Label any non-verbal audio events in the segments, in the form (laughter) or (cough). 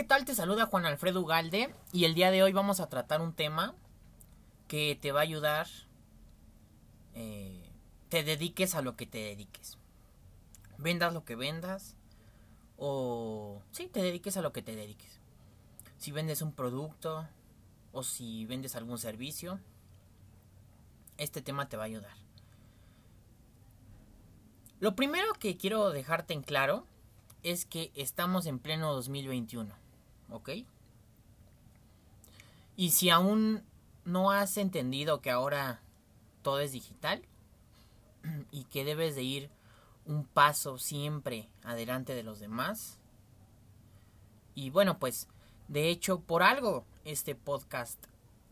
¿qué tal? Te saluda Juan Alfredo Ugalde y el día de hoy vamos a tratar un tema que te va a ayudar, eh, te dediques a lo que te dediques. Vendas lo que vendas o sí, te dediques a lo que te dediques. Si vendes un producto o si vendes algún servicio, este tema te va a ayudar. Lo primero que quiero dejarte en claro es que estamos en pleno 2021, ¿ok? Y si aún no has entendido que ahora todo es digital (clears throat) y que debes de ir un paso siempre adelante de los demás, y bueno, pues de hecho por algo este podcast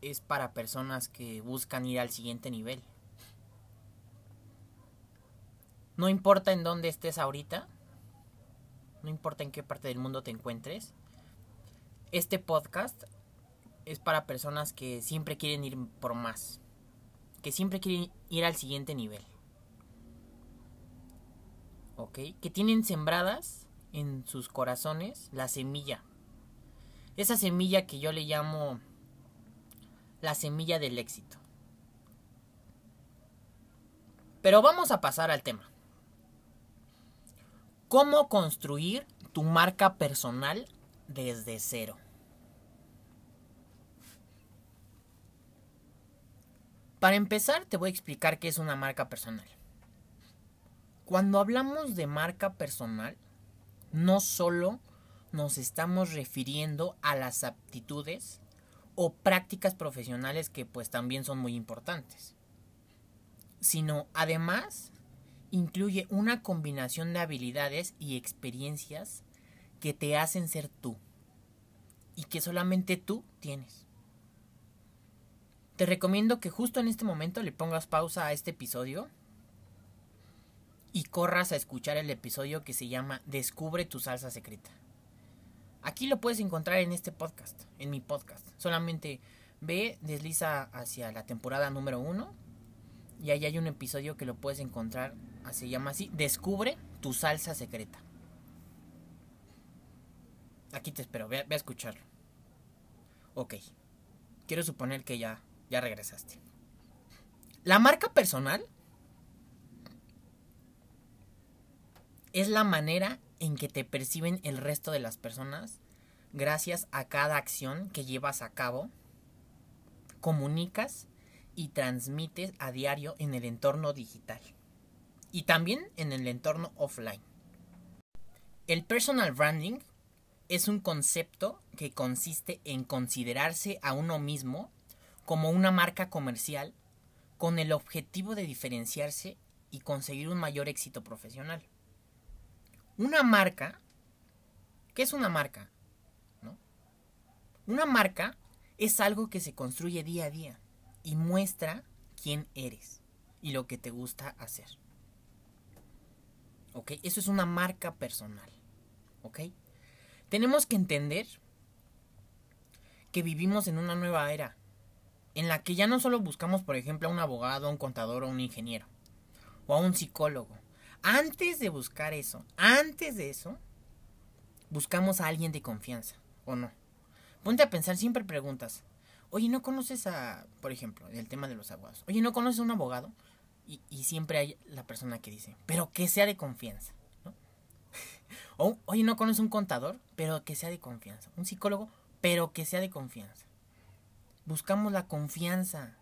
es para personas que buscan ir al siguiente nivel. No importa en dónde estés ahorita, no importa en qué parte del mundo te encuentres, este podcast es para personas que siempre quieren ir por más, que siempre quieren ir al siguiente nivel. ¿Ok? Que tienen sembradas en sus corazones la semilla. Esa semilla que yo le llamo la semilla del éxito. Pero vamos a pasar al tema. ¿Cómo construir tu marca personal desde cero? Para empezar, te voy a explicar qué es una marca personal. Cuando hablamos de marca personal, no solo nos estamos refiriendo a las aptitudes o prácticas profesionales que pues también son muy importantes, sino además incluye una combinación de habilidades y experiencias que te hacen ser tú y que solamente tú tienes. Te recomiendo que justo en este momento le pongas pausa a este episodio y corras a escuchar el episodio que se llama Descubre tu salsa secreta. Aquí lo puedes encontrar en este podcast, en mi podcast. Solamente ve, desliza hacia la temporada número uno y ahí hay un episodio que lo puedes encontrar, se llama así, Descubre tu salsa secreta. Aquí te espero, ve, a escucharlo. Ok, quiero suponer que ya, ya regresaste. La marca personal es la manera en que te perciben el resto de las personas gracias a cada acción que llevas a cabo, comunicas y transmites a diario en el entorno digital y también en el entorno offline. El personal branding es un concepto que consiste en considerarse a uno mismo como una marca comercial con el objetivo de diferenciarse y conseguir un mayor éxito profesional. Una marca, ¿qué es una marca? Una marca es algo que se construye día a día y muestra quién eres y lo que te gusta hacer. ¿Ok? Eso es una marca personal. ¿Ok? Tenemos que entender que vivimos en una nueva era, en la que ya no solo buscamos, por ejemplo, a un abogado, a un contador o un ingeniero, o a un psicólogo. Antes de buscar eso, antes de eso, buscamos a alguien de confianza, ¿o no? Ponte a pensar, siempre preguntas, oye, ¿no conoces a, por ejemplo, el tema de los abogados? Oye, ¿no conoces a un abogado? Y, siempre hay la persona que dice, pero que sea de confianza. Oye, ¿no conoces un contador? Pero que sea de confianza. Un psicólogo, pero que sea de confianza. Buscamos la confianza.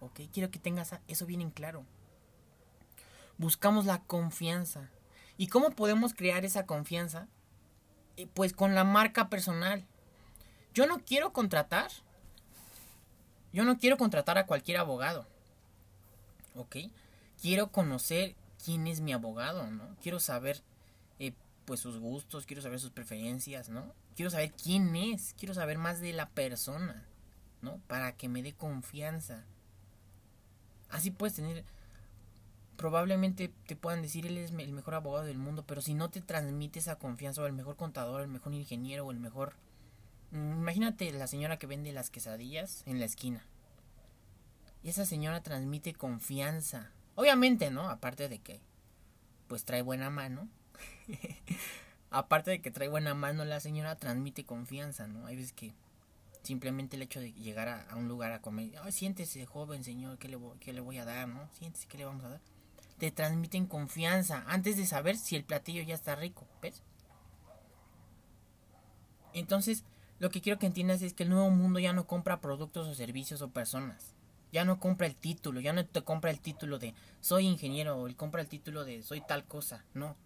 ¿Ok? Quiero que tengas eso bien en claro. Buscamos la confianza. ¿Y cómo podemos crear esa confianza? Eh, pues con la marca personal. Yo no quiero contratar yo no quiero contratar a cualquier abogado. ¿Ok? Quiero conocer quién es mi abogado, ¿no? Quiero saber, eh, pues, sus gustos, quiero saber sus preferencias, ¿no? Quiero saber quién es, quiero saber más de la persona, ¿no? Para que me dé confianza. Así puedes tener... Probablemente te puedan decir él es el mejor abogado del mundo, pero si no te transmite esa confianza o el mejor contador, el mejor ingeniero o el mejor Mm, imagínate la señora que vende las quesadillas en la esquina. Y esa señora transmite confianza. Obviamente, ¿no? Aparte de que pues trae buena mano. (laughs) aparte de que trae buena mano la señora, transmite confianza, ¿no? Hay veces que simplemente el hecho de llegar a, un lugar a comer, Ay, siéntese joven señor, ¿qué le, voy, ¿qué le voy a dar, no? Siéntese, ¿qué le vamos a dar? Te transmiten confianza antes de saber si el platillo ya está rico, ¿ves? Entonces, lo que quiero que entiendas es que el nuevo mundo ya no compra productos o servicios o personas. Ya no compra el título, ya no te compra el título de soy ingeniero o compra el título de soy tal cosa, no.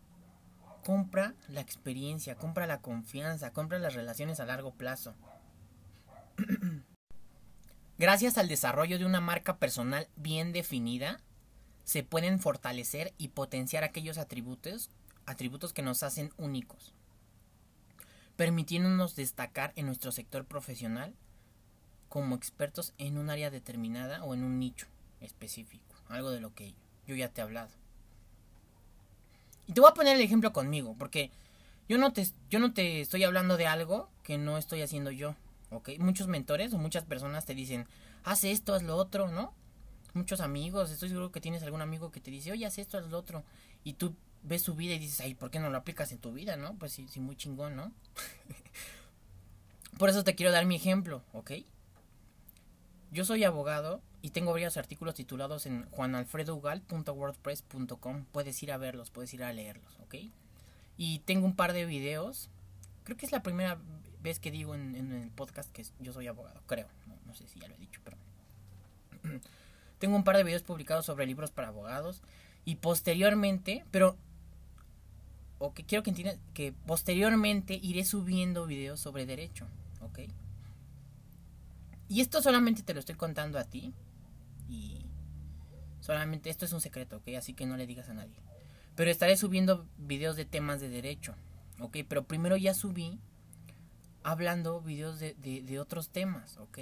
Compra la experiencia, compra la confianza, compra las relaciones a largo plazo. (clears throat) Gracias al desarrollo de una marca personal bien definida, se pueden fortalecer y potenciar aquellos atributos, atributos que nos hacen únicos, permitiéndonos destacar en nuestro sector profesional como expertos en un área determinada o en un nicho específico, algo de lo que yo ya te he hablado. Y te voy a poner el ejemplo conmigo, porque yo no te, yo no te estoy hablando de algo que no estoy haciendo yo, ¿ok? Muchos mentores o muchas personas te dicen, haz esto, haz lo otro, ¿no? Muchos amigos, estoy seguro que tienes algún amigo que te dice, oye, haz esto, haz lo otro, y tú ves su vida y dices, ay, ¿por qué no lo aplicas en tu vida, no? Pues sí, sí muy chingón, ¿no? (laughs) Por eso te quiero dar mi ejemplo, ¿ok? Yo soy abogado y tengo varios artículos titulados en juanalfredougal.wordpress.com. Puedes ir a verlos, puedes ir a leerlos, ¿ok? Y tengo un par de videos. Creo que es la primera vez que digo en, el podcast que yo soy abogado, creo. No, sé si ya lo he dicho, pero... (clears throat) tengo un par de videos publicados sobre libros para abogados. Y posteriormente, pero... O que quiero que entiendas que posteriormente iré subiendo videos sobre derecho, ¿ok? Y esto solamente te lo estoy contando a ti. Y solamente esto es un secreto, ¿ok? Así que no le digas a nadie. Pero estaré subiendo videos de temas de derecho, ¿ok? Pero primero ya subí hablando videos de, de, otros temas, ¿ok?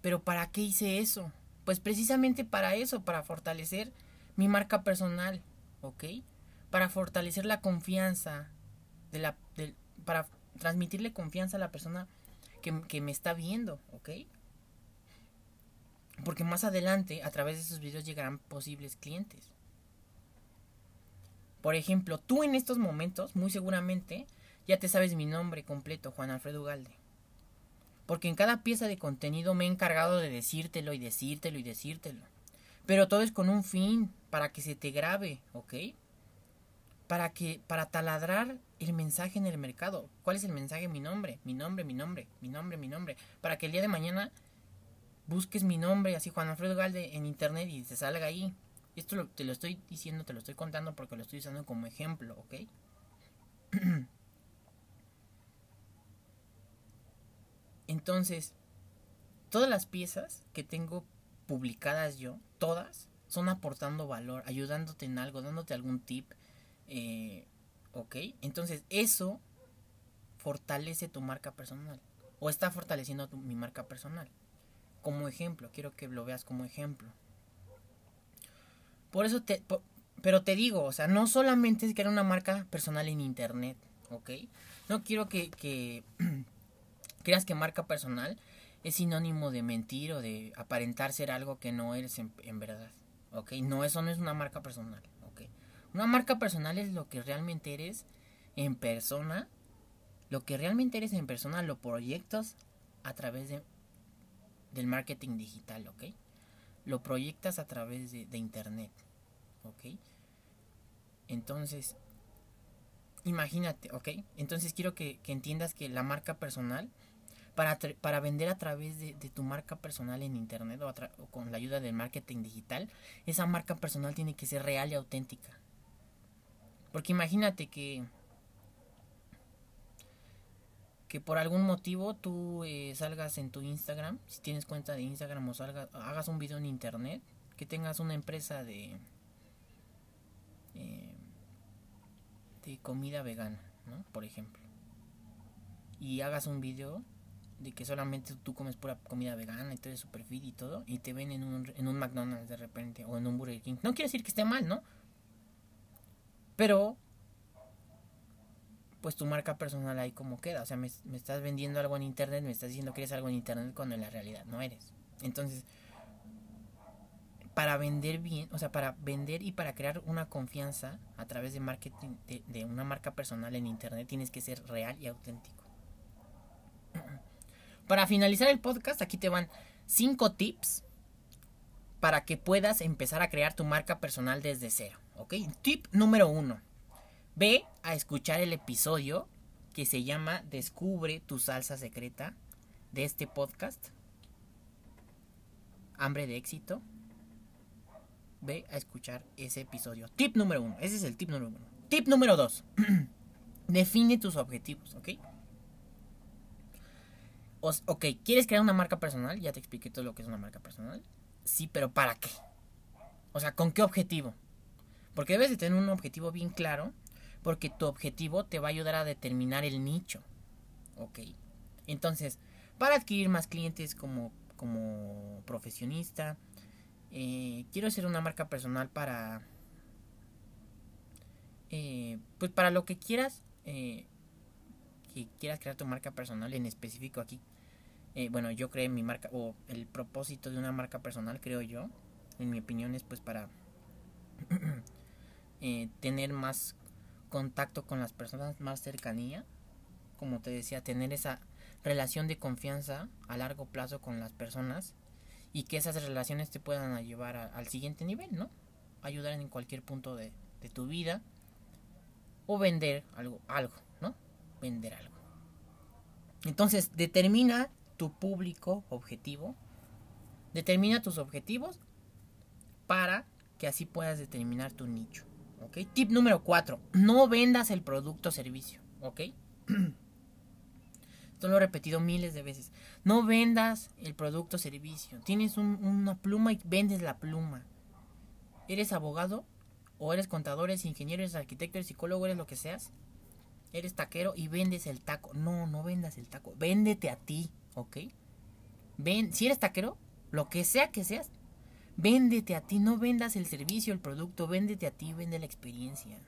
Pero ¿para qué hice eso? Pues precisamente para eso, para fortalecer mi marca personal, ¿ok? Para fortalecer la confianza, de la, para transmitirle confianza a la persona que, me está viendo, ¿ok? Porque más adelante, a través de esos videos, llegarán posibles clientes. Por ejemplo, tú en estos momentos, muy seguramente, ya te sabes mi nombre completo, Juan Alfredo Galde. Porque en cada pieza de contenido me he encargado de decírtelo y decírtelo y decírtelo. Pero todo es con un fin, para que se te grabe, ¿ok? Para que para taladrar el mensaje en el mercado. ¿Cuál es el mensaje? Mi nombre, mi nombre, mi nombre, mi nombre, mi nombre. Para que el día de mañana busques mi nombre, así Juan Alfredo Galde en internet y te salga ahí. Esto te lo estoy diciendo, te lo estoy contando porque lo estoy usando como ejemplo, ¿ok? (clears throat) Entonces, todas las piezas que tengo publicadas yo, todas, son aportando valor, ayudándote en algo, dándote algún tip, eh, ok, entonces eso fortalece tu marca personal. O está fortaleciendo mi marca personal. Como ejemplo, quiero que lo veas como ejemplo. Por eso te... pero te digo, o sea, no solamente es crear una marca personal en internet, ¿ok? No quiero que, que (clears throat) creas que marca personal es sinónimo de mentir o de aparentar ser algo que no eres en, en verdad, ¿ok? No, eso no es una marca personal. Una marca personal es lo que realmente eres en persona. Lo que realmente eres en persona lo proyectas a través de, del marketing digital, ¿ok? Lo proyectas a través de, internet, ¿ok? Entonces, imagínate, ¿ok? Entonces quiero que, entiendas que la marca personal, para, para vender a través de, tu marca personal en internet o, o, con la ayuda del marketing digital, esa marca personal tiene que ser real y auténtica. Porque imagínate que que por algún motivo tú eh, salgas en tu Instagram, si tienes cuenta de Instagram o salgas, hagas un video en internet, que tengas una empresa de eh, de comida vegana, ¿no? Por ejemplo. Y hagas un video de que solamente tú comes pura comida vegana y tú eres super fit y todo, y te ven en un, en un McDonald's de repente o en un Burger King. No quiere decir que esté mal, ¿no? Pero, pues tu marca personal ahí como queda. O sea, me, estás vendiendo algo en internet, me estás diciendo que eres algo en internet cuando en la realidad no eres. Entonces, para vender bien, o sea, para vender y para crear una confianza a través de marketing de, de una marca personal en internet tienes que ser real y auténtico. (clears throat) Para finalizar el podcast, aquí te van 5 tips para que puedas empezar a crear tu marca personal desde cero. ¿Ok? Tip número 1. Ve a escuchar el episodio que se llama Descubre tu salsa secreta de este podcast. Hambre de éxito. Ve a escuchar ese episodio. Tip número 1. Ese es el tip número 1. Tip número 2. (clears throat) Define tus objetivos, ¿ok? ok, ¿quieres crear una marca personal? Ya te expliqué todo lo que es una marca personal. Sí, pero ¿para qué? O sea, ¿con qué objetivo? Porque debes de tener un objetivo bien claro, porque tu objetivo te va a ayudar a determinar el nicho. Ok. Entonces, para adquirir más clientes como, como profesionista, eh, quiero hacer una marca personal para... Eh, pues para lo que quieras, eh, que quieras crear tu marca personal en específico aquí eh, bueno, yo creé mi marca, o el propósito de una marca personal, creo yo, en mi opinión es pues para (clears throat) eh, tener más contacto con las personas, más cercanía, como te decía, tener esa relación de confianza a largo plazo con las personas y que esas relaciones te puedan llevar al siguiente nivel, ¿no? Ayudar en cualquier punto de, de tu vida o vender algo, algo, ¿no? Vender algo. Entonces, determina tu público objetivo. Determina tus objetivos para que así puedas determinar tu nicho. ¿Ok? Tip número 4. No vendas el producto o servicio. ¿Ok? (clears throat) Esto lo he repetido miles de veces. No vendas el producto o servicio. Tienes una pluma y vendes la pluma. ¿Eres abogado? ¿O eres contador, eres ingeniero, eres arquitecto, eres psicólogo, eres lo que seas? Eres taquero y vendes el taco. No, no vendas el taco. Véndete a ti. ¿ok? Ven, si eres taquero, lo que sea que seas, véndete a ti, no vendas el servicio, el producto, véndete a ti, vende la experiencia.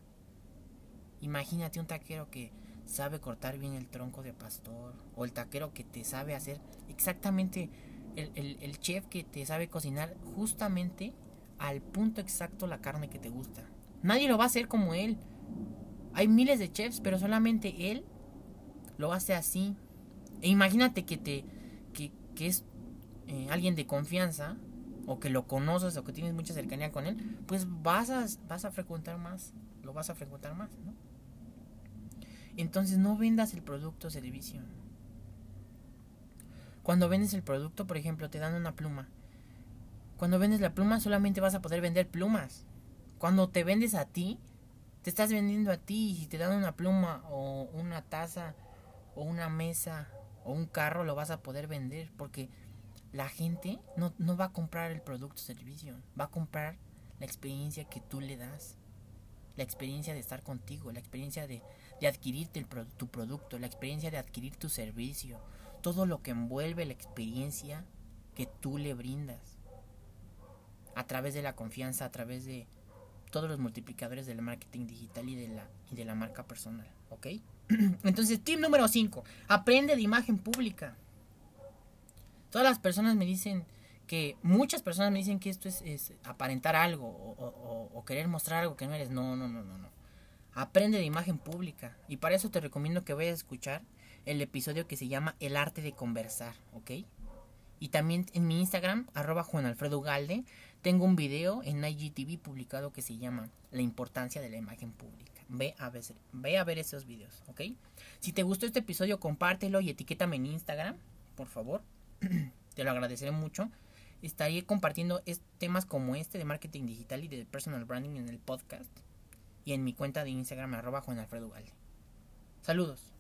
Imagínate un taquero que sabe cortar bien el tronco de pastor, o el taquero que te sabe hacer exactamente, el, el chef que te sabe cocinar justamente al punto exacto la carne que te gusta. Nadie lo va a hacer como él. Hay miles de chefs, pero solamente él lo hace así, e imagínate que te que, es eh, alguien de confianza o que lo conoces o que tienes mucha cercanía con él, pues vas a, vas a frecuentar más, lo vas a frecuentar más, ¿no? Entonces no vendas el producto o servicio. Cuando vendes el producto, por ejemplo, te dan una pluma. Cuando vendes la pluma solamente vas a poder vender plumas. Cuando te vendes a ti, te estás vendiendo a ti y si te dan una pluma o una taza o una mesa o un carro lo vas a poder vender porque la gente no, no va a comprar el producto o servicio, va a comprar la experiencia que tú le das, la experiencia de estar contigo, la experiencia de, de adquirirte tu producto, la experiencia de adquirir tu servicio, todo lo que envuelve la experiencia que tú le brindas a través de la confianza, a través de todos los multiplicadores del marketing digital y de la, y de la marca personal, ¿ok? (clears throat) Entonces, tip número 5. Aprende de imagen pública. Todas las personas me dicen que, muchas personas me dicen que esto es, aparentar algo o, querer mostrar algo que no eres. No, no, no, no, no. Aprende de imagen pública. Y para eso te recomiendo que vayas a escuchar el episodio que se llama El arte de conversar, ¿ok? Y también en mi Instagram, arroba Juan Galde, tengo un video en IGTV publicado que se llama La importancia de la imagen pública ve a ver, ve a ver esos videos, ¿ok? Si te gustó este episodio, compártelo y etiquétame en Instagram, por favor. Te lo agradeceré mucho. Estaré compartiendo temas como este de marketing digital y de personal branding en el podcast y en mi cuenta de Instagram arroba Juan Alfredo Saludos.